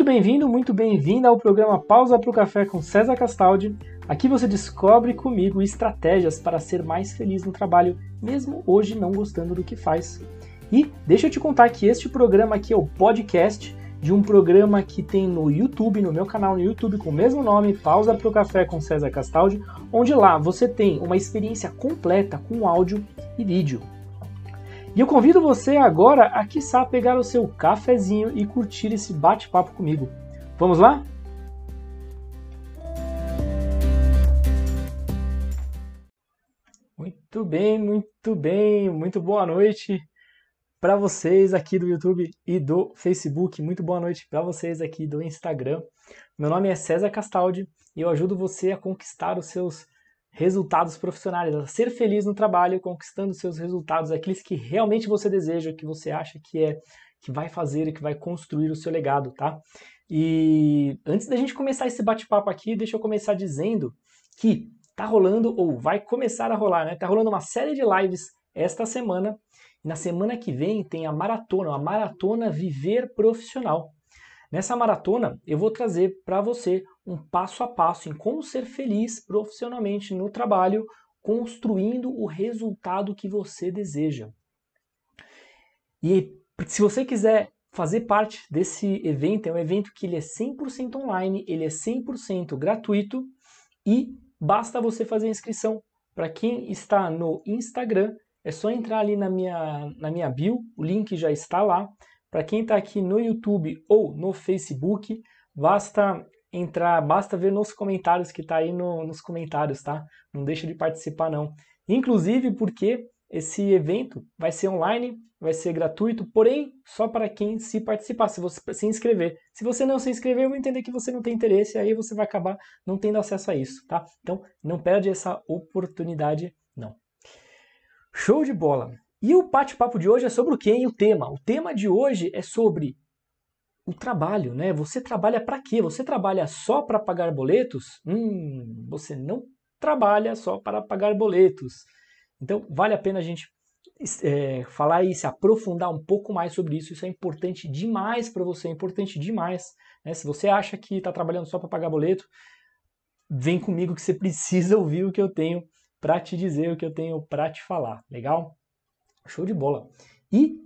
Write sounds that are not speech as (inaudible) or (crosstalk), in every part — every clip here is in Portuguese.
Muito bem-vindo, muito bem-vinda ao programa Pausa para o Café com César Castaldi. Aqui você descobre comigo estratégias para ser mais feliz no trabalho, mesmo hoje não gostando do que faz. E deixa eu te contar que este programa aqui é o podcast de um programa que tem no YouTube, no meu canal no YouTube com o mesmo nome, Pausa para o Café com César Castaldi, onde lá você tem uma experiência completa com áudio e vídeo. E eu convido você agora a, quiçá, pegar o seu cafezinho e curtir esse bate-papo comigo. Vamos lá? Muito bem, muito bem, muito boa noite para vocês aqui do YouTube e do Facebook. Muito boa noite para vocês aqui do Instagram. Meu nome é César Castaldi e eu ajudo você a conquistar os seus resultados profissionais, a ser feliz no trabalho, conquistando seus resultados, aqueles que realmente você deseja, que você acha que é que vai fazer e que vai construir o seu legado, tá? E antes da gente começar esse bate-papo aqui, deixa eu começar dizendo que tá rolando ou vai começar a rolar, né? Tá rolando uma série de lives esta semana. E na semana que vem tem a maratona, a maratona Viver Profissional. Nessa maratona, eu vou trazer para você um passo a passo em como ser feliz profissionalmente no trabalho, construindo o resultado que você deseja. E se você quiser fazer parte desse evento, é um evento que ele é 100% online, ele é 100% gratuito e basta você fazer a inscrição. Para quem está no Instagram, é só entrar ali na minha, na minha bio, o link já está lá. Para quem está aqui no YouTube ou no Facebook, basta entrar, basta ver nos comentários que está aí no, nos comentários, tá? Não deixa de participar não. Inclusive porque esse evento vai ser online, vai ser gratuito, porém só para quem se participar, se você se inscrever. Se você não se inscrever, eu vou entender que você não tem interesse, aí você vai acabar não tendo acesso a isso, tá? Então não perde essa oportunidade, não. Show de bola! E o bate-papo de hoje é sobre o que? O tema. O tema de hoje é sobre o trabalho, né? Você trabalha para quê? Você trabalha só para pagar boletos? Hum, você não trabalha só para pagar boletos. Então, vale a pena a gente é, falar e se aprofundar um pouco mais sobre isso. Isso é importante demais para você, é importante demais. Né? Se você acha que está trabalhando só para pagar boleto, vem comigo que você (laughs) precisa ouvir o que eu tenho para te dizer, o que eu tenho para te falar. Legal? Show de bola. E,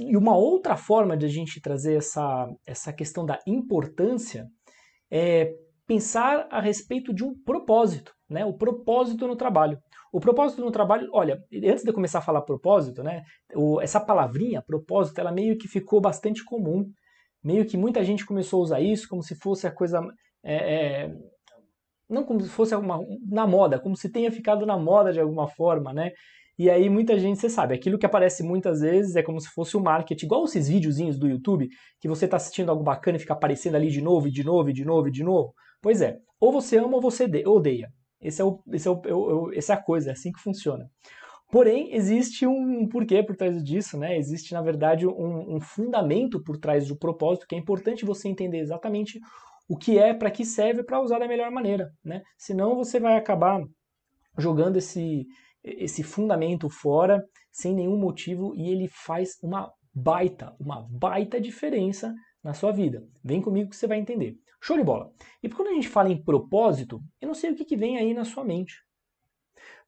e uma outra forma de a gente trazer essa, essa questão da importância é pensar a respeito de um propósito, né? O propósito no trabalho. O propósito no trabalho, olha, antes de eu começar a falar propósito, né? O, essa palavrinha, propósito, ela meio que ficou bastante comum. Meio que muita gente começou a usar isso como se fosse a coisa. É, é, não como se fosse uma, na moda, como se tenha ficado na moda de alguma forma, né? E aí muita gente, você sabe, aquilo que aparece muitas vezes é como se fosse o marketing, igual esses videozinhos do YouTube, que você está assistindo algo bacana e fica aparecendo ali de novo, e de novo, e de novo, e de novo. Pois é, ou você ama ou você odeia. Esse é, o, esse, é o, essa é a coisa, é assim que funciona. Porém, existe um porquê por trás disso, né? Existe, na verdade, um, um fundamento por trás do propósito que é importante você entender exatamente o que é, para que serve, para usar da melhor maneira, né? Senão você vai acabar jogando esse, esse fundamento fora sem nenhum motivo e ele faz uma baita, uma baita diferença na sua vida. Vem comigo que você vai entender. Show de bola. E quando a gente fala em propósito, eu não sei o que, que vem aí na sua mente.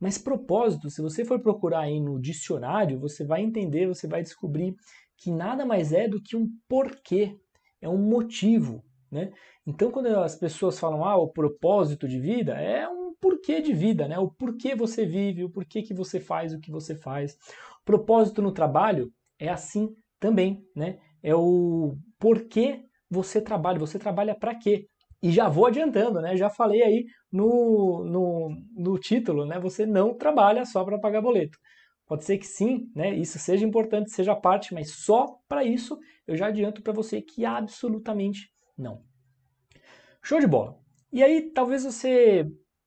Mas propósito, se você for procurar aí no dicionário, você vai entender, você vai descobrir que nada mais é do que um porquê, é um motivo. Né? Então, quando as pessoas falam, ah, o propósito de vida, é um porquê de vida, né? O porquê você vive, o porquê que você faz o que você faz. Propósito no trabalho é assim também, né? É o porquê você trabalha, você trabalha para quê? E já vou adiantando, né? Já falei aí no, no, no título, né? Você não trabalha só para pagar boleto. Pode ser que sim, né? Isso seja importante, seja parte, mas só para isso eu já adianto para você que absolutamente não. Show de bola. E aí, talvez você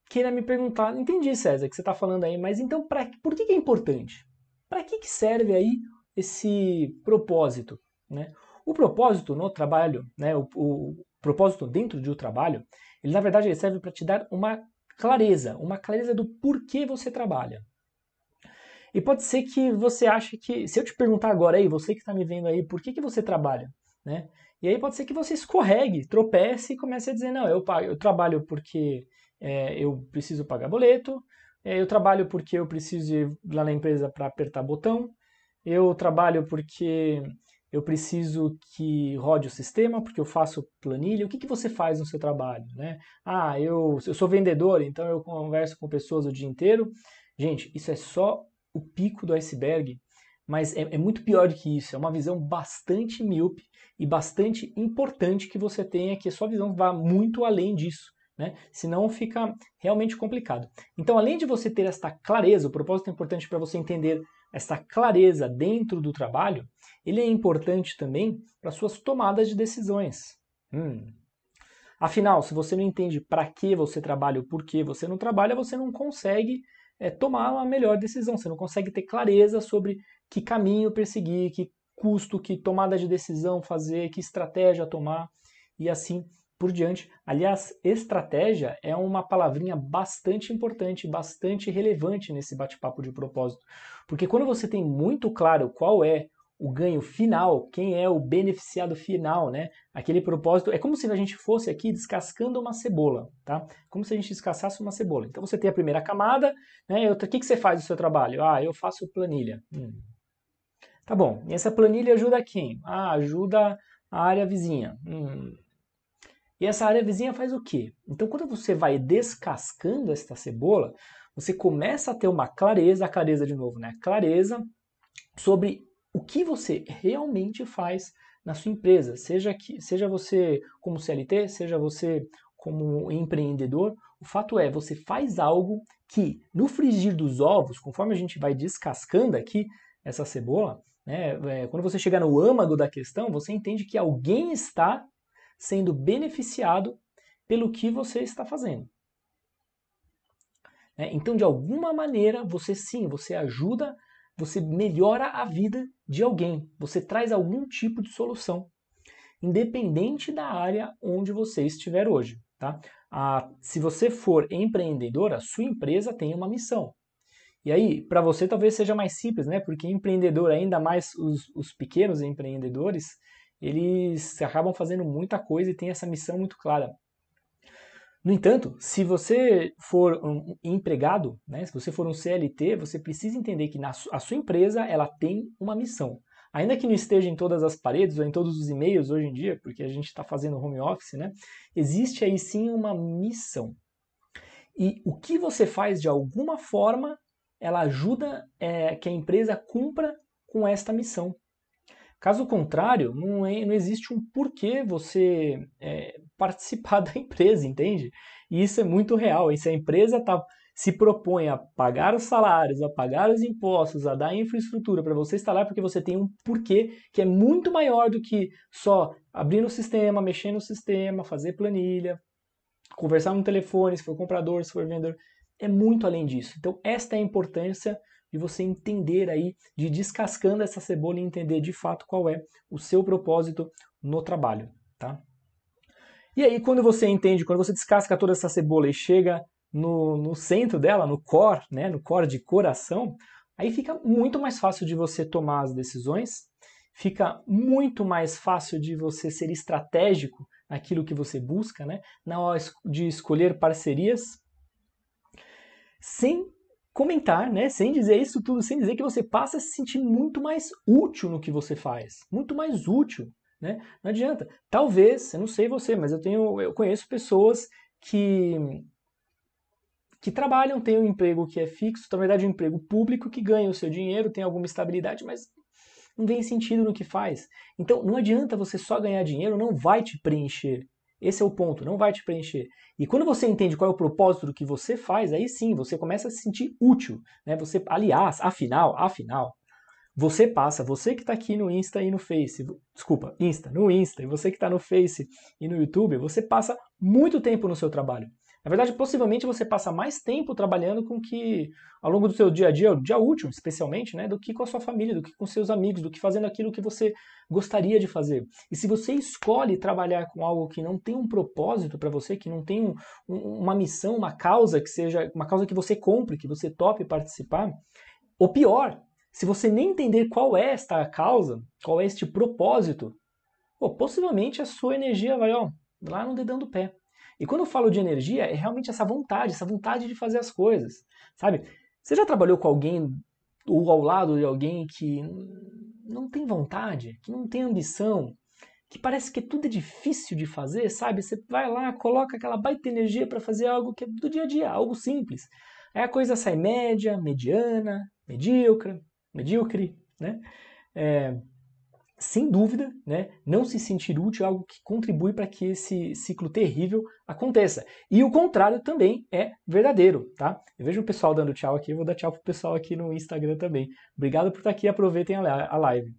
queira me perguntar, entendi César que você está falando aí, mas então pra, por que, que é importante? Para que, que serve aí esse propósito? Né? O propósito no trabalho, né, o, o propósito dentro de um trabalho, ele na verdade ele serve para te dar uma clareza, uma clareza do porquê você trabalha. E pode ser que você ache que, se eu te perguntar agora aí, você que está me vendo aí, por que, que você trabalha? Né? E aí pode ser que você escorregue, tropece e comece a dizer, não, eu, eu trabalho porque é, eu preciso pagar boleto, é, eu trabalho porque eu preciso ir lá na empresa para apertar botão, eu trabalho porque eu preciso que rode o sistema, porque eu faço planilha. O que, que você faz no seu trabalho? Né? Ah, eu, eu sou vendedor, então eu converso com pessoas o dia inteiro. Gente, isso é só o pico do iceberg, mas é, é muito pior do que isso. É uma visão bastante míope e bastante importante que você tenha que a sua visão vá muito além disso. Né? Senão fica realmente complicado. Então, além de você ter esta clareza, o propósito é importante para você entender essa clareza dentro do trabalho, ele é importante também para suas tomadas de decisões. Hum. Afinal, se você não entende para que você trabalha ou por que você não trabalha, você não consegue é, tomar uma melhor decisão, você não consegue ter clareza sobre que caminho perseguir, que custo, que tomada de decisão fazer, que estratégia tomar e assim por diante. Aliás, estratégia é uma palavrinha bastante importante, bastante relevante nesse bate-papo de propósito. Porque quando você tem muito claro qual é o ganho final, quem é o beneficiado final, né? Aquele propósito, é como se a gente fosse aqui descascando uma cebola, tá? Como se a gente descascasse uma cebola. Então você tem a primeira camada, né? O que, que você faz no seu trabalho? Ah, eu faço planilha. Hum. Tá bom, e essa planilha ajuda quem? Ah, ajuda a área vizinha. Hum. E essa área vizinha faz o quê? Então, quando você vai descascando esta cebola, você começa a ter uma clareza, a clareza de novo, né? Clareza sobre o que você realmente faz na sua empresa, seja que seja você como CLT, seja você como empreendedor, o fato é, você faz algo que no frigir dos ovos, conforme a gente vai descascando aqui essa cebola, né, é, quando você chegar no âmago da questão, você entende que alguém está sendo beneficiado pelo que você está fazendo. É, então, de alguma maneira, você sim, você ajuda, você melhora a vida de alguém, você traz algum tipo de solução, independente da área onde você estiver hoje. Tá? Ah, se você for empreendedor, a sua empresa tem uma missão. E aí, para você talvez seja mais simples, né? Porque empreendedor, ainda mais os, os pequenos empreendedores, eles acabam fazendo muita coisa e tem essa missão muito clara. No entanto, se você for um empregado, né, se você for um CLT, você precisa entender que na, a sua empresa ela tem uma missão. Ainda que não esteja em todas as paredes ou em todos os e-mails hoje em dia, porque a gente está fazendo home office, né, existe aí sim uma missão. E o que você faz de alguma forma, ela ajuda é, que a empresa cumpra com esta missão. Caso contrário, não, é, não existe um porquê você é, (laughs) participar da empresa, entende? E isso é muito real. E se a empresa tá, se propõe a pagar os salários, a pagar os impostos, a dar infraestrutura para você lá, é porque você tem um porquê que é muito maior do que só abrir no sistema, mexer no sistema, fazer planilha, conversar no telefone, se for comprador, se for vendedor. É muito além disso. Então, esta é a importância de você entender aí, de descascando essa cebola e entender de fato qual é o seu propósito no trabalho, tá? E aí, quando você entende, quando você descasca toda essa cebola e chega no, no centro dela, no core, né, no core de coração, aí fica muito mais fácil de você tomar as decisões, fica muito mais fácil de você ser estratégico naquilo que você busca, né, na hora de escolher parcerias, sem comentar, né, sem dizer isso tudo, sem dizer que você passa a se sentir muito mais útil no que você faz, muito mais útil, né? Não adianta. Talvez, eu não sei você, mas eu tenho, eu conheço pessoas que que trabalham, têm um emprego que é fixo, na verdade um emprego público que ganha o seu dinheiro, tem alguma estabilidade, mas não vem sentido no que faz. Então não adianta você só ganhar dinheiro, não vai te preencher. Esse é o ponto, não vai te preencher. E quando você entende qual é o propósito do que você faz, aí sim, você começa a se sentir útil. Né? Você, aliás, afinal, afinal, você passa, você que está aqui no Insta e no Face, desculpa, Insta, no Insta, e você que está no Face e no YouTube, você passa muito tempo no seu trabalho. Na verdade, possivelmente você passa mais tempo trabalhando com que, ao longo do seu dia a dia, dia útil especialmente, né, do que com a sua família, do que com seus amigos, do que fazendo aquilo que você gostaria de fazer. E se você escolhe trabalhar com algo que não tem um propósito para você, que não tem um, um, uma missão, uma causa que seja uma causa que você compre, que você tope participar, ou pior, se você nem entender qual é esta causa, qual é este propósito, pô, possivelmente a sua energia vai ó, lá no dedão do pé. E quando eu falo de energia, é realmente essa vontade, essa vontade de fazer as coisas, sabe? Você já trabalhou com alguém ou ao lado de alguém que não tem vontade, que não tem ambição, que parece que tudo é difícil de fazer, sabe? Você vai lá, coloca aquela baita energia para fazer algo que é do dia a dia, algo simples. Aí a coisa sai média, mediana, medíocre, medíocre, né? É, sem dúvida, né, não se sentir útil é algo que contribui para que esse ciclo terrível aconteça. E o contrário também é verdadeiro, tá? Eu vejo o pessoal dando tchau aqui, eu vou dar tchau pro pessoal aqui no Instagram também. Obrigado por estar aqui, aproveitem a live.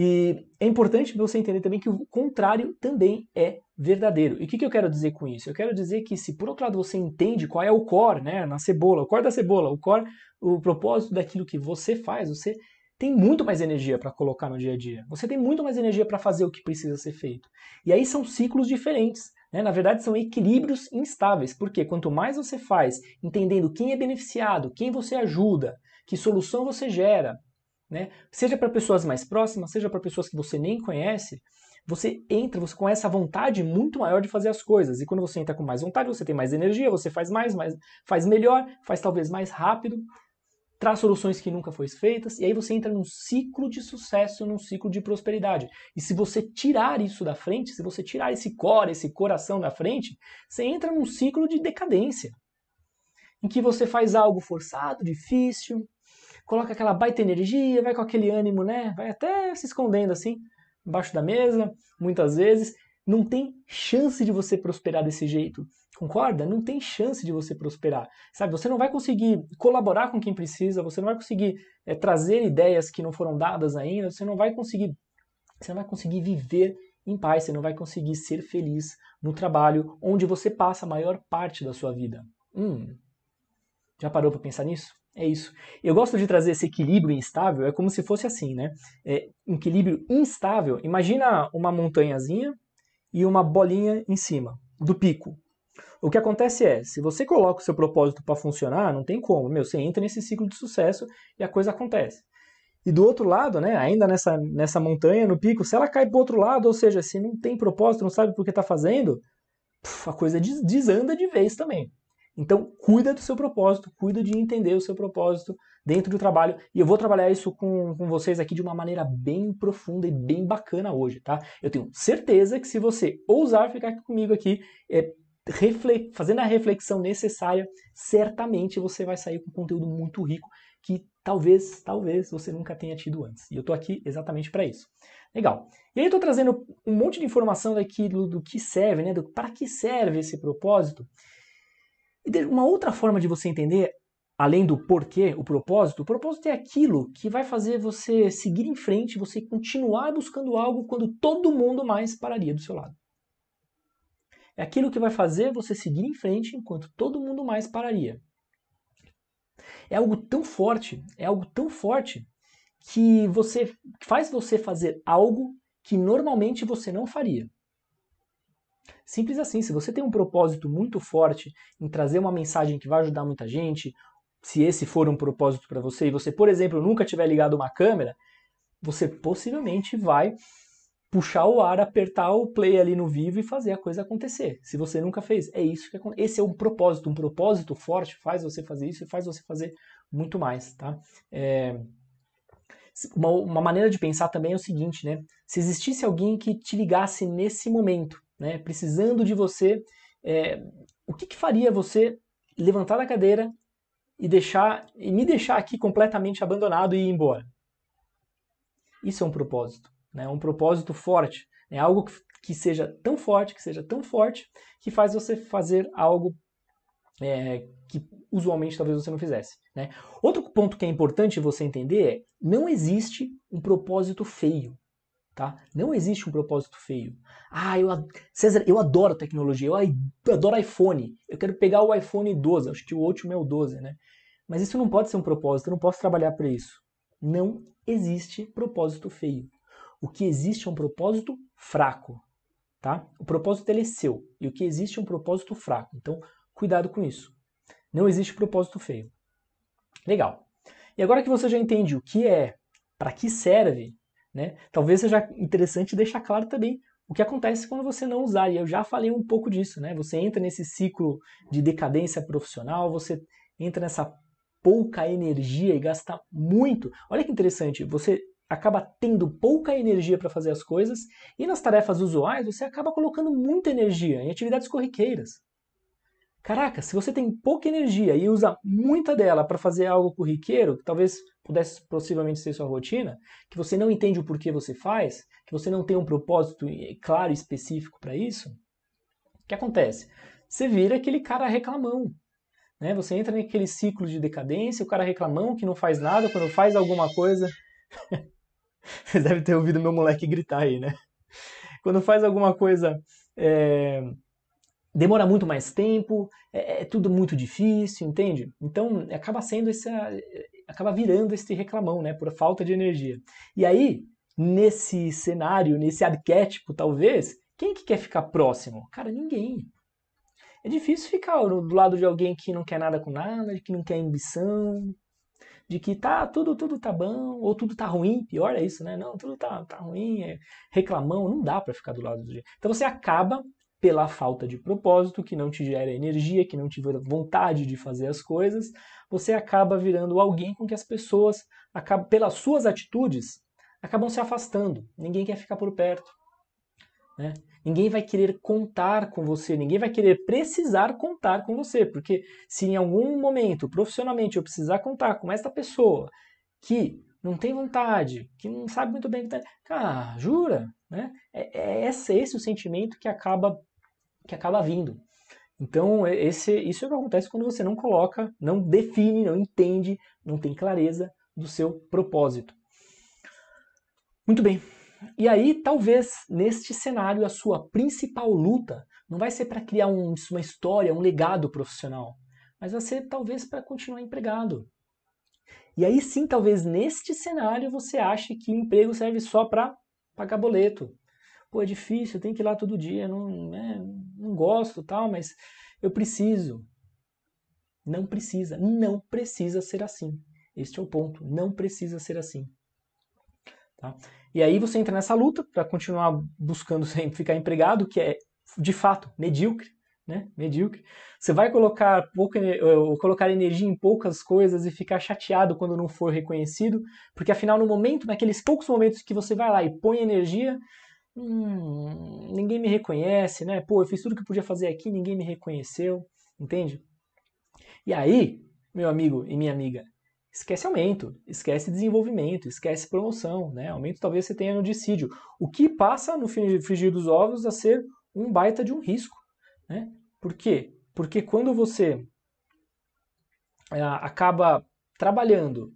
E é importante você entender também que o contrário também é verdadeiro. E o que, que eu quero dizer com isso? Eu quero dizer que se por outro lado você entende qual é o core, né, na cebola, o core da cebola, o core, o propósito daquilo que você faz, você tem muito mais energia para colocar no dia a dia. Você tem muito mais energia para fazer o que precisa ser feito. E aí são ciclos diferentes. Né? Na verdade, são equilíbrios instáveis. Porque quanto mais você faz, entendendo quem é beneficiado, quem você ajuda, que solução você gera, né? Seja para pessoas mais próximas, seja para pessoas que você nem conhece, você entra você com essa vontade muito maior de fazer as coisas. E quando você entra com mais vontade, você tem mais energia, você faz mais, mais faz melhor, faz talvez mais rápido, traz soluções que nunca foram feitas, e aí você entra num ciclo de sucesso, num ciclo de prosperidade. E se você tirar isso da frente, se você tirar esse core, esse coração da frente, você entra num ciclo de decadência. Em que você faz algo forçado, difícil, coloca aquela baita energia, vai com aquele ânimo, né? Vai até se escondendo assim, embaixo da mesa, muitas vezes. Não tem chance de você prosperar desse jeito. Concorda? Não tem chance de você prosperar. Sabe, você não vai conseguir colaborar com quem precisa, você não vai conseguir é, trazer ideias que não foram dadas ainda, você não vai conseguir, você não vai conseguir viver em paz, você não vai conseguir ser feliz no trabalho onde você passa a maior parte da sua vida. Hum, já parou para pensar nisso? É isso. Eu gosto de trazer esse equilíbrio instável, é como se fosse assim, né? É, equilíbrio instável, imagina uma montanhazinha e uma bolinha em cima do pico. O que acontece é, se você coloca o seu propósito para funcionar, não tem como, meu, você entra nesse ciclo de sucesso e a coisa acontece. E do outro lado, né, ainda nessa, nessa montanha, no pico, se ela cai para outro lado, ou seja, se não tem propósito, não sabe por que está fazendo, a coisa desanda de vez também. Então, cuida do seu propósito, cuida de entender o seu propósito dentro do trabalho. E eu vou trabalhar isso com, com vocês aqui de uma maneira bem profunda e bem bacana hoje, tá? Eu tenho certeza que se você ousar ficar comigo aqui, é, fazendo a reflexão necessária, certamente você vai sair com conteúdo muito rico que talvez, talvez você nunca tenha tido antes. E eu tô aqui exatamente para isso. Legal. E aí eu tô trazendo um monte de informação daqui do, do que serve, né? Para que serve esse propósito? E uma outra forma de você entender, além do porquê, o propósito, o propósito é aquilo que vai fazer você seguir em frente, você continuar buscando algo quando todo mundo mais pararia do seu lado. É aquilo que vai fazer você seguir em frente enquanto todo mundo mais pararia. É algo tão forte, é algo tão forte que você faz você fazer algo que normalmente você não faria. Simples assim, se você tem um propósito muito forte em trazer uma mensagem que vai ajudar muita gente, se esse for um propósito para você e você, por exemplo, nunca tiver ligado uma câmera, você possivelmente vai puxar o ar, apertar o play ali no vivo e fazer a coisa acontecer. Se você nunca fez, é isso que acontece. Esse é um propósito, um propósito forte faz você fazer isso e faz você fazer muito mais, tá? É... Uma, uma maneira de pensar também é o seguinte, né? Se existisse alguém que te ligasse nesse momento né, precisando de você, é, o que, que faria você levantar da cadeira e deixar e me deixar aqui completamente abandonado e ir embora? Isso é um propósito, né? Um propósito forte, é né? algo que, que seja tão forte, que seja tão forte, que faz você fazer algo é, que usualmente talvez você não fizesse. Né? Outro ponto que é importante você entender é não existe um propósito feio. Tá? Não existe um propósito feio. Ah, eu, César, eu adoro tecnologia, eu adoro iPhone. Eu quero pegar o iPhone 12, acho que o último é o 12, né? Mas isso não pode ser um propósito, eu não posso trabalhar para isso. Não existe propósito feio. O que existe é um propósito fraco, tá? O propósito dele é seu e o que existe é um propósito fraco. Então, cuidado com isso. Não existe propósito feio. Legal. E agora que você já entende o que é, para que serve Né? Talvez seja interessante deixar claro também o que acontece quando você não usar. E eu já falei um pouco disso, né? Você entra nesse ciclo de decadência profissional, você entra nessa pouca energia e gasta muito. Olha que interessante, você acaba tendo pouca energia para fazer as coisas e nas tarefas usuais você acaba colocando muita energia em atividades corriqueiras. Caraca, se você tem pouca energia e usa muita dela para fazer algo corriqueiro, que talvez pudesse possivelmente ser sua rotina, que você não entende o porquê você faz, que você não tem um propósito claro e específico para isso, o que acontece? Você vira aquele cara reclamão. Né? Você entra naquele ciclo de decadência, o cara reclamão que não faz nada, quando faz alguma coisa. (laughs) (laughs) Vocês devem ter ouvido meu moleque gritar aí, né? Quando faz alguma coisa. É demora muito mais tempo, é, é, tudo muito difícil, entende? Então acaba sendo esse, acaba virando esse reclamão, né, por falta de energia. E aí, nesse cenário, nesse arquétipo, talvez, quem que quer ficar próximo? Cara, ninguém. É difícil ficar do lado de alguém que não quer nada com nada, que não quer ambição, de que tá tudo tudo tá bom ou tudo tá ruim, pior é isso, né? Não, tudo tá, tá ruim, é reclamão, não dá para ficar do lado do Então você acaba pela falta de propósito, que não te gera energia, que não te gera vontade de fazer as coisas, você acaba virando alguém com que as pessoas, acabam, pelas suas atitudes, acabam se afastando. Ninguém quer ficar por perto. Né? Ninguém vai querer contar com você, ninguém vai querer precisar contar com você, porque se em algum momento, profissionalmente, eu precisar contar com esta pessoa que não tem vontade, que não sabe muito bem o que está. Cara, jura? Né? É, é esse, esse o sentimento que acaba que acaba vindo. Então, esse, isso é o que acontece quando você não coloca, não define, não entende, não tem clareza do seu propósito. Muito bem. E aí, talvez, neste cenário, a sua principal luta não vai ser para criar um, uma história, um legado profissional, mas vai ser talvez para continuar empregado. E aí sim, talvez neste cenário você ache que o emprego serve só para pagar boleto, pô, é difícil, tenho que ir lá todo dia, não, né, não gosto tal, mas eu preciso. Não precisa, não precisa ser assim. Este é o ponto, não precisa ser assim. Tá? E aí você entra nessa luta para continuar buscando (laughs) sempre ficar empregado, que é de fato medíocre, né? Medíocre. Você vai colocar pouca, colocar energia em poucas coisas e ficar chateado quando não for reconhecido, porque afinal no momento, naqueles poucos momentos que você vai lá e põe energia, hum, ninguém me reconhece, né? Pô, eu fiz tudo que podia fazer aqui, ninguém me reconheceu, entende? E aí, meu amigo e minha amiga, esquece aumento, esquece desenvolvimento, esquece promoção, né? Aumento talvez você tenha no dissídio, o que passa no frigir dos ovos a ser um baita de um risco, né? Por quê? Porque quando você é, acaba trabalhando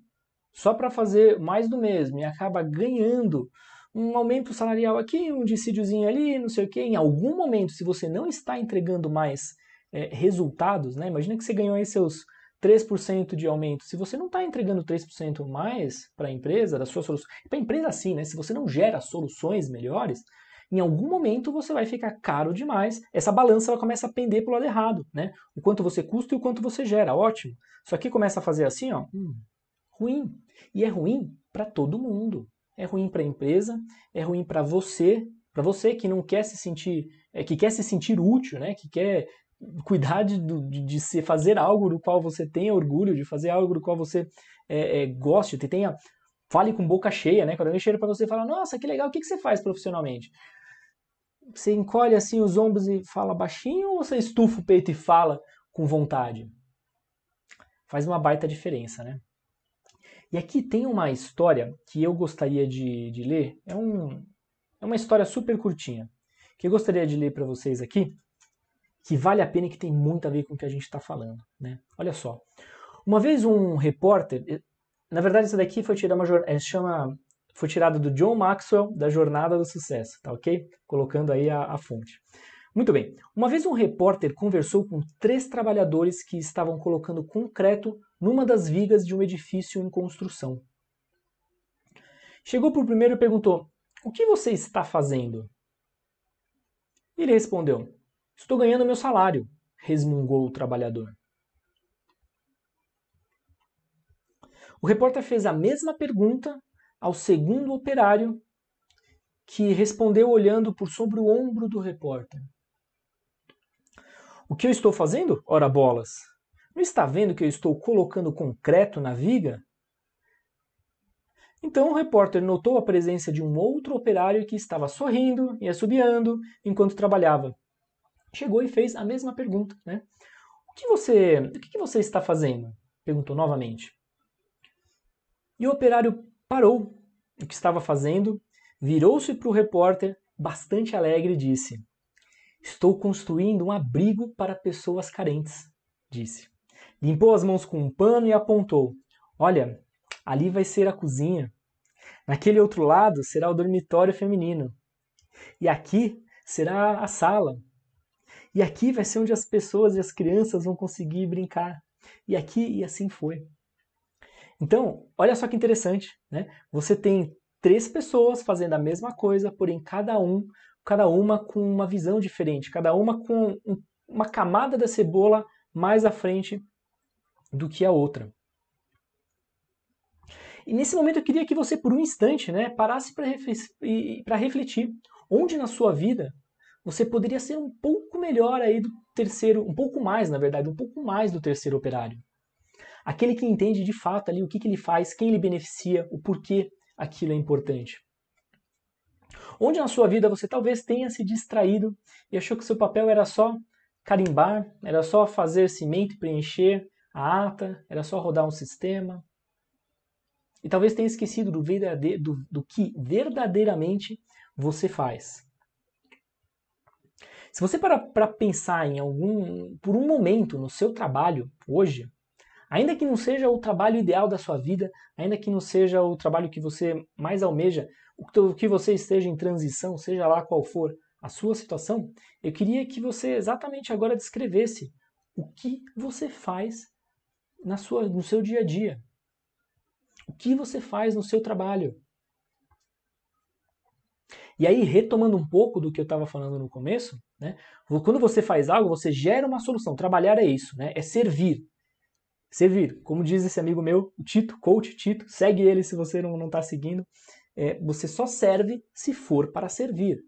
só para fazer mais do mesmo e acaba ganhando um aumento salarial aqui, um dissídiozinho ali, não sei o quê. Em algum momento, se você não está entregando mais é, resultados, né? Imagina que você ganhou aí seus 3% de aumento. Se você não está entregando 3% mais para a empresa, da sua solução, para a empresa assim, né? Se você não gera soluções melhores, em algum momento você vai ficar caro demais. Essa balança ela começa a pender para o lado errado, né? O quanto você custa e o quanto você gera, ótimo. Só que começa a fazer assim, ó, hum, ruim. E é ruim para todo mundo é ruim para a empresa, é ruim para você, para você que não quer se sentir, é, que quer se sentir útil, né? Que quer cuidar de, de, de se fazer algo do qual você tenha orgulho, de fazer algo do qual você é, é, goste, tenha fale com boca cheia, né? Quando alguém chega para você e fala, nossa, que legal, o que, que você faz profissionalmente? Você encolhe assim os ombros e fala baixinho ou você estufa o peito e fala com vontade? Faz uma baita diferença, né? E aqui tem uma história que eu gostaria de, de ler. É, um, é uma história super curtinha. Que eu gostaria de ler para vocês aqui. Que vale a pena e que tem muito a ver com o que a gente está falando. Né? Olha só. Uma vez um repórter. Na verdade, essa daqui foi tirada é, chama, foi tirada do John Maxwell da Jornada do Sucesso, tá ok? Colocando aí a, a fonte. Muito bem. Uma vez um repórter conversou com três trabalhadores que estavam colocando concreto numa das vigas de um edifício em construção. Chegou para o primeiro e perguntou: O que você está fazendo? Ele respondeu: Estou ganhando meu salário, resmungou o trabalhador. O repórter fez a mesma pergunta ao segundo operário que respondeu olhando por sobre o ombro do repórter. O que eu estou fazendo? Ora bolas! Não está vendo que eu estou colocando concreto na viga? Então o repórter notou a presença de um outro operário que estava sorrindo e assobiando enquanto trabalhava. Chegou e fez a mesma pergunta, né? O que você, o que você está fazendo? Perguntou novamente. E o operário parou o que estava fazendo, virou-se para o repórter, bastante alegre, e disse: Estou construindo um abrigo para pessoas carentes, disse. Limpou as mãos com um pano e apontou: Olha, ali vai ser a cozinha. Naquele outro lado será o dormitório feminino. E aqui será a sala. E aqui vai ser onde as pessoas e as crianças vão conseguir brincar. E aqui, e assim foi. Então, olha só que interessante, né? Você tem três pessoas fazendo a mesma coisa, porém cada um, cada uma com uma visão diferente, cada uma com uma camada da cebola mais à frente do que a outra. E nesse momento eu queria que você, por um instante, né, parasse para refletir onde na sua vida você poderia ser um pouco melhor aí do terceiro, um pouco mais, na verdade, um pouco mais do terceiro operário. Aquele que entende de fato ali o que, que ele faz, quem ele beneficia, o porquê aquilo é importante. Onde na sua vida você talvez tenha se distraído e achou que seu papel era só carimbar, era só fazer cimento e preencher a ata, era só rodar um sistema. E talvez tenha esquecido do, do, do que verdadeiramente você faz. Se você parar para pensar em algum, por um momento no seu trabalho hoje, ainda que não seja o trabalho ideal da sua vida, ainda que não seja o trabalho que você mais almeja, o que você esteja em transição, seja lá qual for a sua situação, eu queria que você exatamente agora descrevesse o que você faz na sua, no seu dia a dia. O que você faz no seu trabalho? E aí, retomando um pouco do que eu estava falando no começo, né? quando você faz algo, você gera uma solução. Trabalhar é isso, né? é servir. Servir, como diz esse amigo meu, o Tito, coach Tito, segue ele se você não está seguindo. É, você só serve se for para servir.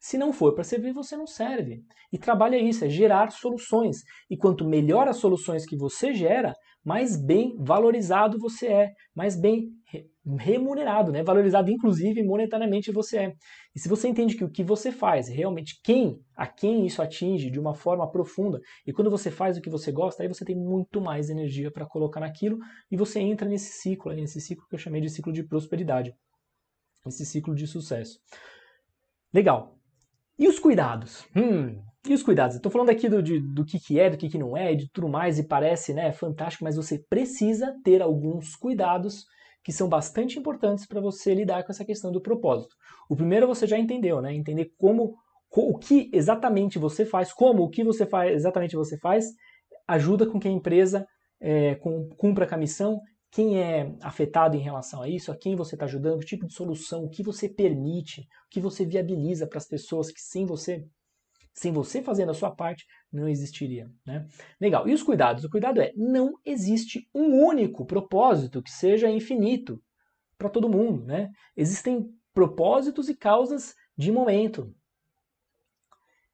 Se não for para servir, você não serve. E trabalho é isso, é gerar soluções. E quanto melhor as soluções que você gera, mais bem valorizado você é, mais bem remunerado, né? valorizado inclusive monetariamente você é. E se você entende que o que você faz, realmente quem, a quem isso atinge de uma forma profunda, e quando você faz o que você gosta, aí você tem muito mais energia para colocar naquilo e você entra nesse ciclo, nesse ciclo que eu chamei de ciclo de prosperidade, esse ciclo de sucesso. Legal. E os cuidados? Hum, e os cuidados? Estou falando aqui do, de, do que, que é, do que, que não é, de tudo mais, e parece né, fantástico, mas você precisa ter alguns cuidados que são bastante importantes para você lidar com essa questão do propósito. O primeiro você já entendeu, né? Entender como o que exatamente você faz, como o que você faz, exatamente você faz, ajuda com que a empresa é, cumpra com a missão, quem é afetado em relação a isso, a quem você está ajudando, que tipo de solução, o que você permite, o que você viabiliza para as pessoas que sem você sem você fazendo a sua parte, não existiria. Né? Legal. E os cuidados? O cuidado é, não existe um único propósito que seja infinito para todo mundo. Né? Existem propósitos e causas de momento.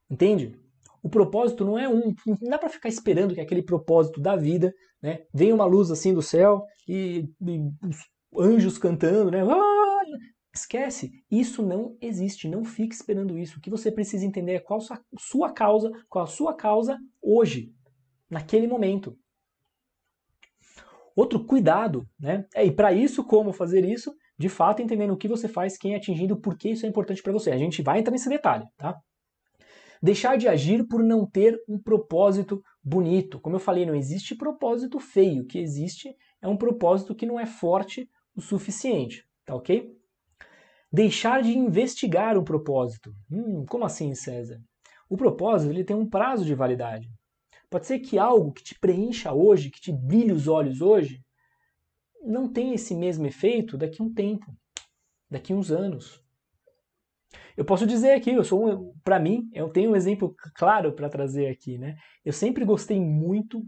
Entende? O propósito não é um. Não dá para ficar esperando que aquele propósito da vida, né? Venha uma luz assim do céu e, e os anjos cantando, né? Ah, Esquece, isso não existe, não fique esperando isso. O que você precisa entender é qual a sua causa, qual a sua causa hoje, naquele momento. Outro cuidado, né? É, e para isso, como fazer isso? De fato, entendendo o que você faz, quem é atingindo, por que isso é importante para você. A gente vai entrar nesse detalhe, tá? Deixar de agir por não ter um propósito bonito. Como eu falei, não existe propósito feio. O que existe é um propósito que não é forte o suficiente, tá ok? Deixar de investigar o propósito. Hum, como assim, César? O propósito ele tem um prazo de validade. Pode ser que algo que te preencha hoje, que te brilhe os olhos hoje, não tenha esse mesmo efeito daqui a um tempo, daqui a uns anos. Eu posso dizer aqui, eu sou um, para mim, eu tenho um exemplo claro para trazer aqui, né? Eu sempre gostei muito,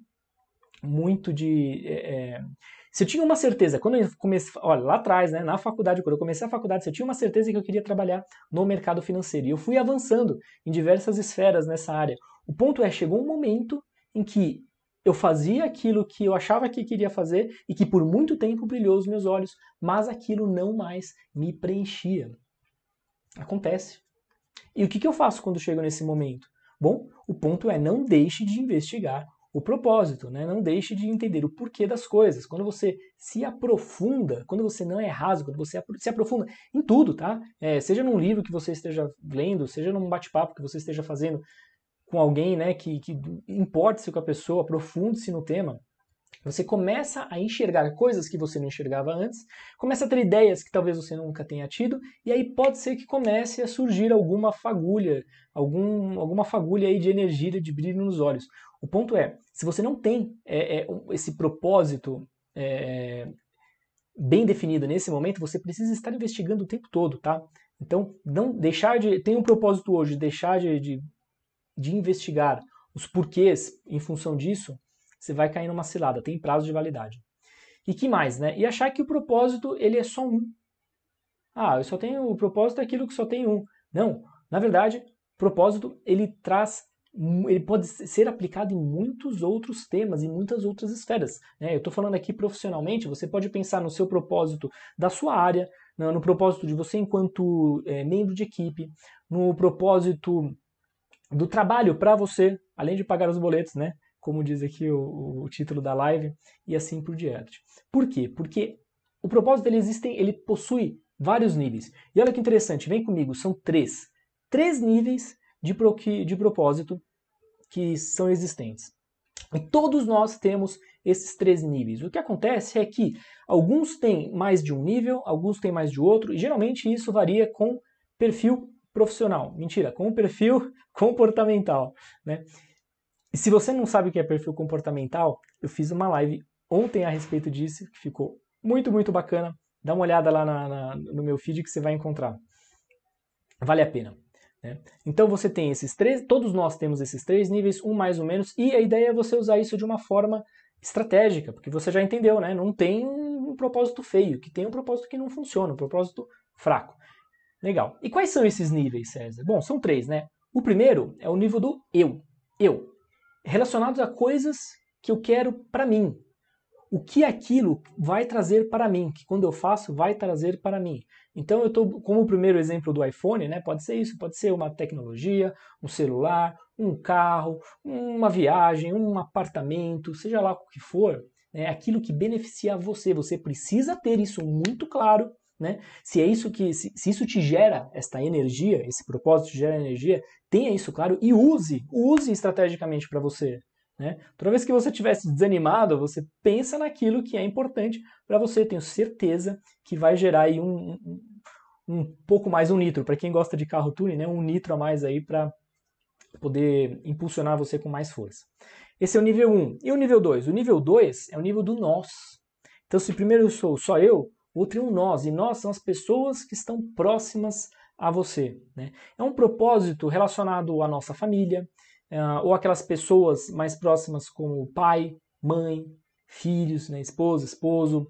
muito de, é, Se eu tinha uma certeza, quando eu comecei, olha, lá atrás, né, na faculdade, quando eu comecei a faculdade, se eu tinha uma certeza que eu queria trabalhar no mercado financeiro, e eu fui avançando em diversas esferas nessa área. O ponto é, chegou um momento em que eu fazia aquilo que eu achava que queria fazer e que por muito tempo brilhou os meus olhos, mas aquilo não mais me preenchia. Acontece. E o que, que eu faço quando chego nesse momento? Bom, o ponto é não deixe de investigar o propósito, né? não deixe de entender o porquê das coisas. Quando você se aprofunda, quando você não é raso, quando você se aprofunda em tudo, tá? É, seja num livro que você esteja lendo, seja num bate-papo que você esteja fazendo com alguém, né, que, que importe-se com a pessoa, aprofunde-se no tema, você começa a enxergar coisas que você não enxergava antes, começa a ter ideias que talvez você nunca tenha tido, e aí pode ser que comece a surgir alguma fagulha, algum, alguma fagulha aí de energia, de brilho nos olhos. O ponto é, se você não tem é, é, esse propósito é, bem definido nesse momento, você precisa estar investigando o tempo todo, tá? Então, não deixar de. Tem um propósito hoje, deixar de, de, de investigar os porquês em função disso, você vai cair numa cilada, tem prazo de validade. E que mais, né? E achar que o propósito ele é só um. Ah, eu só tenho o propósito daquilo que só tem um. Não, na verdade, propósito ele traz ele pode ser aplicado em muitos outros temas, em muitas outras esferas. Né? Eu estou falando aqui profissionalmente, você pode pensar no seu propósito da sua área, no propósito de você enquanto é, membro de equipe, no propósito do trabalho para você, além de pagar os boletos, né? Como diz aqui o, o, título da live, e assim por diante. Por quê? Porque o propósito ele existe, ele possui vários níveis. E olha que interessante, vem comigo, são três. Três níveis de, pro, de propósito que são existentes. E todos nós temos esses três níveis. O que acontece é que alguns têm mais de um nível, alguns têm mais de outro, e geralmente isso varia com perfil profissional. Mentira, com perfil (laughs) comportamental. Né? E se você não sabe o que é perfil comportamental, eu fiz uma live ontem a respeito disso, que ficou muito, muito bacana. Dá uma olhada lá na, na, no meu feed que você vai encontrar. Vale a pena. Né? Então você tem esses três, todos nós temos esses três níveis, um mais ou menos, e a ideia é você usar isso de uma forma estratégica, porque você já entendeu, né? Não tem um propósito feio, que tem um propósito que não funciona, um propósito fraco. Legal. E quais são esses níveis, César? Bom, são três, né? O primeiro é o nível do eu. Eu relacionados a coisas que eu quero para mim. O que aquilo vai trazer para mim, que quando eu faço vai trazer para mim. Então eu estou, como o primeiro exemplo do iPhone, né? Pode ser isso, pode ser uma tecnologia, um celular, um carro, uma viagem, um apartamento, seja lá o que for, é aquilo que beneficia você. Você precisa ter isso muito claro né? Se é isso que, se, se, isso te gera esta energia, esse propósito te gera energia, tenha isso claro e use, use estrategicamente para você. Né? Toda vez que você estivesse desanimado, você pensa naquilo que é importante para você. Tenho certeza que vai gerar aí um, um, um pouco mais um nitro. Para quem gosta de carro tuning, né? um nitro a mais aí para poder impulsionar você com mais força. Esse é o nível 1. E o nível 2? O nível 2 é o nível do nós. Então, se primeiro eu sou só eu, outro é um nós, e nós são as pessoas que estão próximas a você. Né? É um propósito relacionado à nossa família, uh, ou aquelas pessoas mais próximas como pai, mãe, filhos, né? esposa, esposo.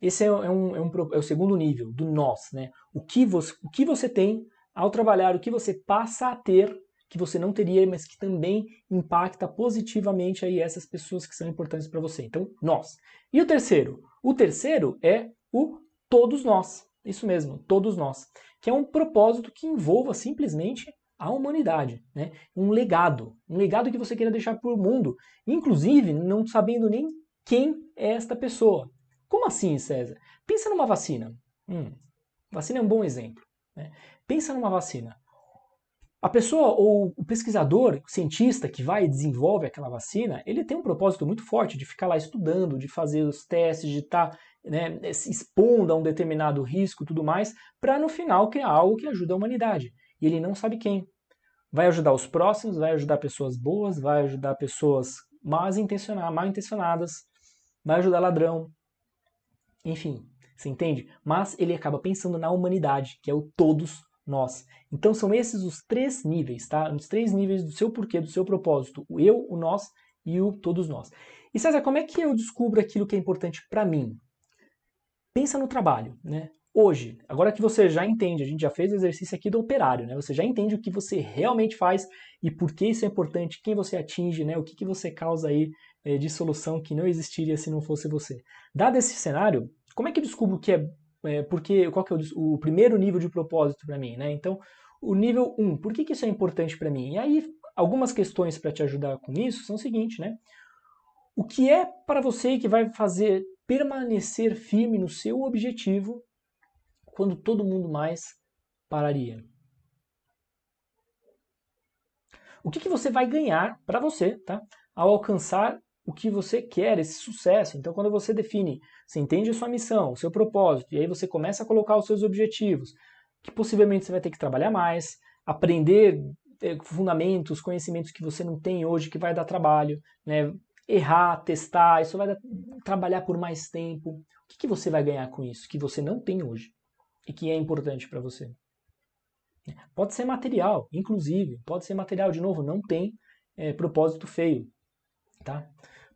Esse é, é, um, é, um, é o segundo nível do nós. Né? O, que você, o que você tem ao trabalhar, o que você passa a ter que você não teria, mas que também impacta positivamente aí essas pessoas que são importantes para você. Então, nós. E o terceiro? O terceiro é o todos nós. Isso mesmo, todos nós. Que é um propósito que envolva simplesmente a humanidade, né? Um legado, um legado que você queira deixar para o mundo, inclusive não sabendo nem quem é esta pessoa. Como assim, César? Pensa numa vacina. Hum, vacina é um bom exemplo. Né? Pensa numa vacina. A pessoa ou o pesquisador, o cientista que vai e desenvolve aquela vacina, ele tem um propósito muito forte de ficar lá estudando, de fazer os testes, de estar tá, né, se expondo a um determinado risco e tudo mais, para no final criar algo que ajude a humanidade. E ele não sabe quem. Vai ajudar os próximos, vai ajudar pessoas boas, vai ajudar pessoas mal intencionadas, mal intencionadas, vai ajudar ladrão. Enfim, você entende? Mas ele acaba pensando na humanidade, que é o todos nós. Então são esses os três níveis, tá? Os três níveis do seu porquê, do seu propósito. O eu, o nós e o todos nós. E César, como é que eu descubro aquilo que é importante para mim? Pensa no trabalho, né? Hoje, agora que você já entende, a gente já fez o exercício aqui do operário, né? Você já entende o que você realmente faz e por que isso é importante, quem você atinge, né? O que, que você causa aí é, de solução que não existiria se não fosse você. Dado esse cenário, como é que eu descubro o que é, é porque qual que é o, o primeiro nível de propósito para mim, né? Então, o nível 1, por que, que isso é importante para mim? E aí, algumas questões para te ajudar com isso são o seguinte, né? O que é para você que vai fazer permanecer firme no seu objetivo quando todo mundo mais pararia? O que, que você vai ganhar para você, tá? Ao alcançar o que você quer, esse sucesso. Então, quando você define, você entende a sua missão, o seu propósito, e aí você começa a colocar os seus objetivos, que possivelmente você vai ter que trabalhar mais, aprender é, fundamentos, conhecimentos que você não tem hoje, que vai dar trabalho, né? errar, testar, isso vai dar, trabalhar por mais tempo. O que, que você vai ganhar com isso que você não tem hoje e que é importante para você? Pode ser material, inclusive, pode ser material, de novo, não tem é, propósito feio, tá?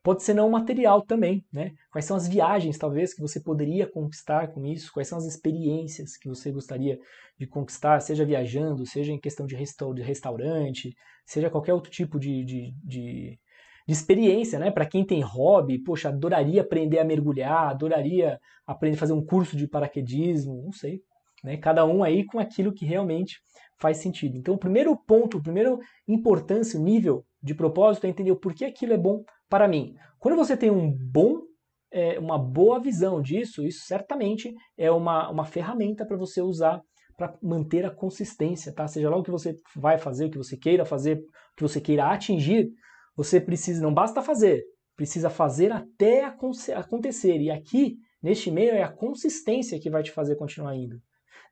Pode ser não material também, né? Quais são as viagens, talvez, que você poderia conquistar com isso? Quais são as experiências que você gostaria de conquistar, seja viajando, seja em questão de restaurante, seja qualquer outro tipo de, de, de, de experiência, né? Para quem tem hobby, poxa, adoraria aprender a mergulhar, adoraria aprender a fazer um curso de paraquedismo, não sei. Né? Cada um aí com aquilo que realmente faz sentido. Então, o primeiro ponto, a primeira importância, o nível de propósito é entender o porquê aquilo é bom para mim. Quando você tem um bom, é, uma boa visão disso, isso certamente é uma, uma ferramenta para você usar para manter a consistência, tá? Seja lá o que você vai fazer, o que você queira fazer, o que você queira atingir, você precisa, não basta fazer, precisa fazer até acontecer. E aqui, neste meio, é a consistência que vai te fazer continuar indo.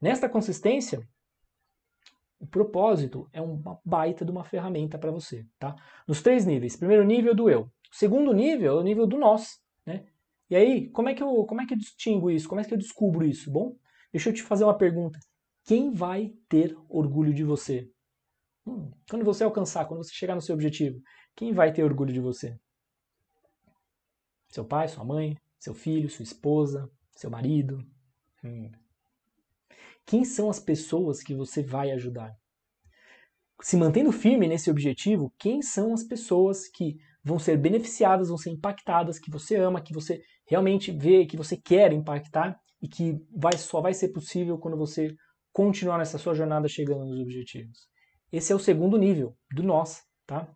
Nesta consistência, o propósito é uma baita de uma ferramenta para você, tá? Nos três níveis. Primeiro nível do eu. Segundo nível é o nível do nós, né? E aí, como é que eu, como é que eu distingo isso? Como é que eu descubro isso? Bom, deixa eu te fazer uma pergunta. Quem vai ter orgulho de você? Hum, quando você alcançar, quando você chegar no seu objetivo, quem vai ter orgulho de você? Seu pai, sua mãe, seu filho, sua esposa, seu marido? Hum. Quem são as pessoas que você vai ajudar? Se mantendo firme nesse objetivo, quem são as pessoas que vão ser beneficiadas, vão ser impactadas, que você ama, que você realmente vê, que você quer impactar e que vai, só vai ser possível quando você continuar nessa sua jornada chegando nos objetivos. Esse é o segundo nível do nós, tá?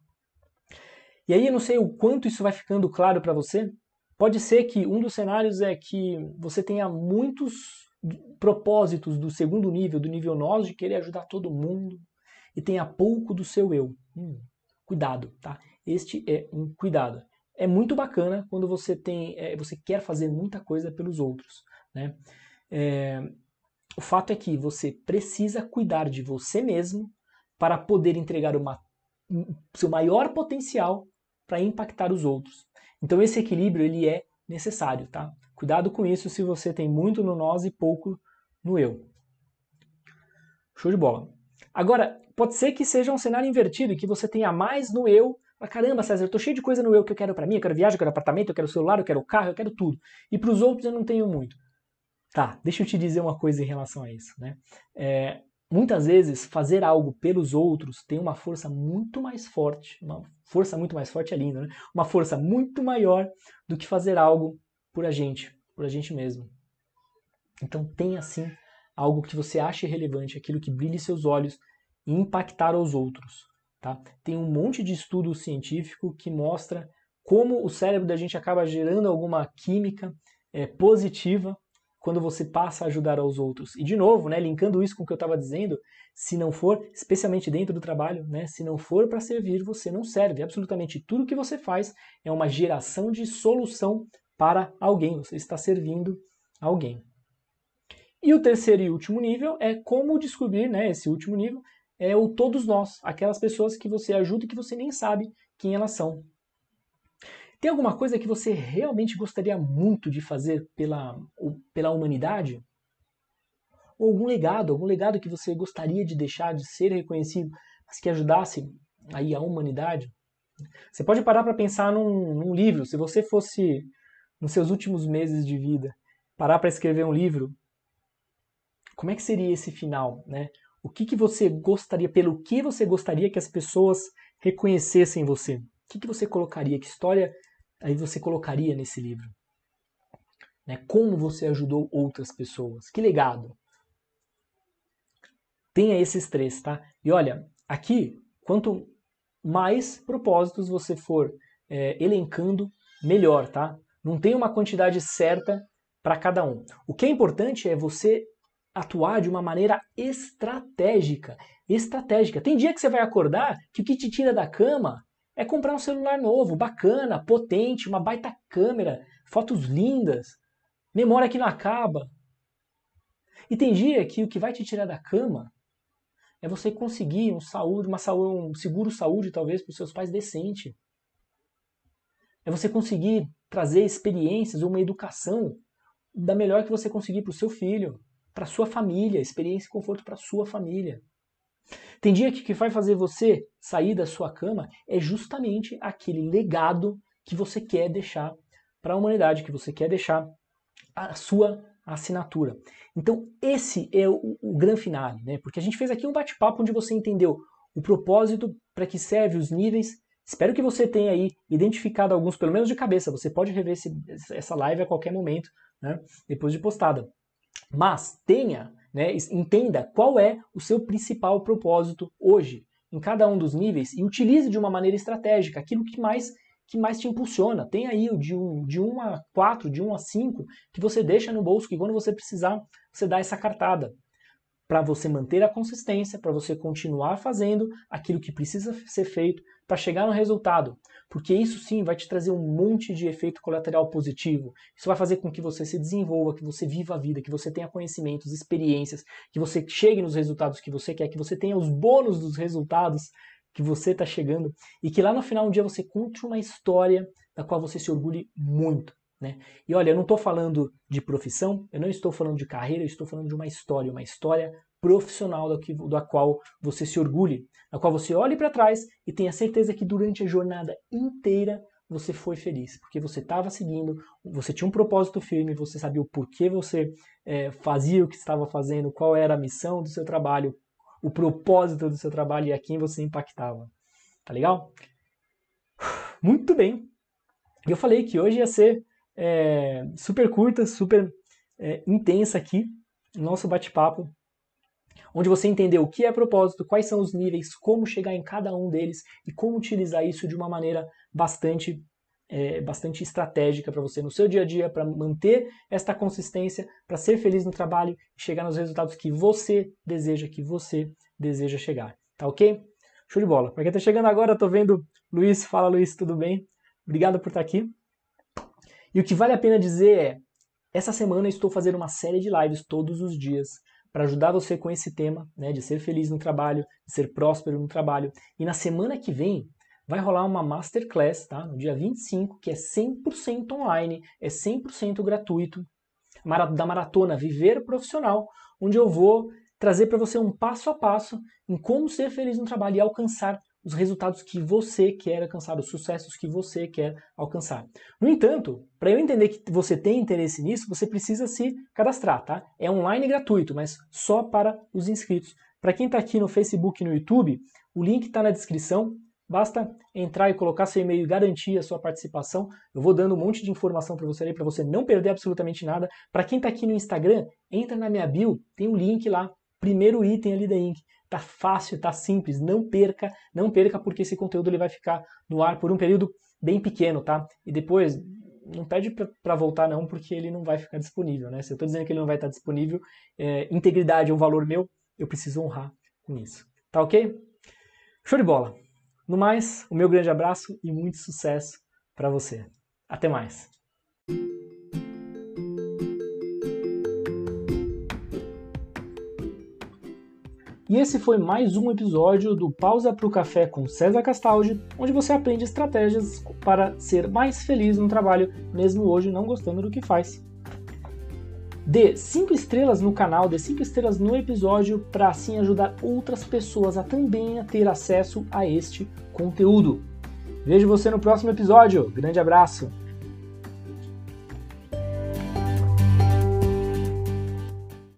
E aí eu não sei o quanto isso vai ficando claro para você. Pode ser que um dos cenários é que você tenha muitos propósitos do segundo nível, do nível nós, de querer ajudar todo mundo e tenha pouco do seu eu. Hum, cuidado, tá? Este é um cuidado. É muito bacana quando você tem, é, você quer fazer muita coisa pelos outros, né? É, o fato é que você precisa cuidar de você mesmo para poder entregar uma, seu maior potencial para impactar os outros. Então esse equilíbrio ele é necessário, tá? Cuidado com isso se você tem muito no nós e pouco no eu. Show de bola. Agora, pode ser que seja um cenário invertido, que você tenha mais no eu. Ah, caramba, César, eu tô cheio de coisa no eu que eu quero para mim, eu quero viagem, eu quero apartamento, eu quero celular, eu quero carro, eu quero tudo. E para os outros eu não tenho muito. Tá, deixa eu te dizer uma coisa em relação a isso, né? É, muitas vezes fazer algo pelos outros tem uma força muito mais forte, uma força muito mais forte é linda, né? Uma força muito maior do que fazer algo por a gente, por a gente mesmo. Então tenha assim algo que você ache relevante, aquilo que brilhe seus olhos e impactar aos outros. Tá? Tem um monte de estudo científico que mostra como o cérebro da gente acaba gerando alguma química é, positiva quando você passa a ajudar aos outros. E de novo, né, linkando isso com o que eu estava dizendo, se não for, especialmente dentro do trabalho, né, se não for para servir, você não serve. Absolutamente tudo que você faz é uma geração de solução para alguém, você está servindo alguém. E o terceiro e último nível é como descobrir, né, esse último nível, é o todos nós, aquelas pessoas que você ajuda e que você nem sabe quem elas são. Tem alguma coisa que você realmente gostaria muito de fazer pela, pela humanidade? Ou algum legado, algum legado que você gostaria de deixar de ser reconhecido, mas que ajudasse aí a humanidade? Você pode parar para pensar num, num livro. Se você fosse, nos seus últimos meses de vida, parar para escrever um livro, como é que seria esse final, né? O que, que você gostaria, pelo que você gostaria que as pessoas reconhecessem você? O que, que você colocaria? Que história aí você colocaria nesse livro? Né? Como você ajudou outras pessoas? Que legado? Tenha esses três, tá? E olha, aqui, quanto mais propósitos você for é, elencando, melhor, tá? Não tem uma quantidade certa para cada um. O que é importante é você atuar de uma maneira estratégica. Estratégica. Tem dia que você vai acordar que o que te tira da cama é comprar um celular novo, bacana, potente, uma baita câmera, fotos lindas, memória que não acaba. E tem dia que o que vai te tirar da cama é você conseguir um saúde, uma saúde, um seguro saúde talvez para os seus pais decente. É você conseguir trazer experiências uma educação da melhor que você conseguir para o seu filho, para sua família, experiência e conforto para sua família. Tem dia que o que vai fazer você sair da sua cama é justamente aquele legado que você quer deixar para a humanidade, que você quer deixar a sua assinatura. Então, esse é o, o grande finale, né? Porque a gente fez aqui um bate-papo onde você entendeu o propósito para que serve os níveis. Espero que você tenha aí identificado alguns, pelo menos de cabeça. Você pode rever esse, essa live a qualquer momento, né? Depois de postada. Mas tenha, né? Entenda qual é o seu principal propósito hoje em cada um dos níveis e utilize de uma maneira estratégica aquilo que mais que mais te impulsiona. Tem aí o de 1 de um a 4, de 1 a 5, que você deixa no bolso, que quando você precisar, você dá essa cartada. Para você manter a consistência, para você continuar fazendo aquilo que precisa ser feito, para chegar no resultado. Porque isso sim vai te trazer um monte de efeito colateral positivo. Isso vai fazer com que você se desenvolva, que você viva a vida, que você tenha conhecimentos, experiências, que você chegue nos resultados que você quer, que você tenha os bônus dos resultados que você está chegando e que lá no final um dia você conte uma história da qual você se orgulhe muito. Né? E olha, eu não estou falando de profissão, eu não estou falando de carreira, eu estou falando de uma história, uma história profissional da, que, da qual você se orgulhe, da qual você olhe para trás e tenha certeza que durante a jornada inteira você foi feliz, porque você estava seguindo, você tinha um propósito firme, você sabia o porquê você é, fazia o que estava fazendo, qual era a missão do seu trabalho, o propósito do seu trabalho e a quem você impactava. Tá legal? Muito bem. Eu falei que hoje ia ser é, super curta, super é, intensa aqui, nosso bate-papo, onde você entendeu o que é propósito, quais são os níveis, como chegar em cada um deles e como utilizar isso de uma maneira bastante é, bastante estratégica para você no seu dia a dia, para manter esta consistência, para ser feliz no trabalho e chegar nos resultados que você deseja, que você deseja chegar. Tá ok? Show de bola. Para quem está chegando agora, estou vendo Luiz. Fala, Luiz, tudo bem? Obrigado por estar tá aqui. E o que vale a pena dizer é: essa semana estou fazendo uma série de lives todos os dias para ajudar você com esse tema, né, de ser feliz no trabalho, de ser próspero no trabalho. E na semana que vem vai rolar uma masterclass, tá? No dia 25, que é 100% online, é 100% gratuito, da maratona Viver Profissional, onde eu vou trazer para você um passo a passo em como ser feliz no trabalho e alcançar os resultados que você quer alcançar, os sucessos que você quer alcançar. No entanto, para eu entender que você tem interesse nisso, você precisa se cadastrar, tá? É online gratuito, mas só para os inscritos. Para quem está aqui no Facebook e no YouTube, o link está na descrição. Basta entrar e colocar seu e-mail e garantir a sua participação. Eu vou dando um monte de informação para você aí, para você não perder absolutamente nada. Para quem está aqui no Instagram, entra na minha bio, tem um link lá, primeiro item ali da Inc. Tá fácil, tá simples, não perca, não perca porque esse conteúdo ele vai ficar no ar por um período bem pequeno, tá? E depois não pede para voltar não, porque ele não vai ficar disponível, né? Se eu estou dizendo que ele não vai estar disponível, é, integridade é um valor meu, eu preciso honrar com isso. Tá ok? Show de bola! No mais, o meu grande abraço e muito sucesso para você. Até mais! E esse foi mais um episódio do Pausa para o Café com César Castaldi, onde você aprende estratégias para ser mais feliz no trabalho, mesmo hoje não gostando do que faz. Dê 5 estrelas no canal, dê 5 estrelas no episódio para assim ajudar outras pessoas a também a ter acesso a este conteúdo. Vejo você no próximo episódio. Grande abraço!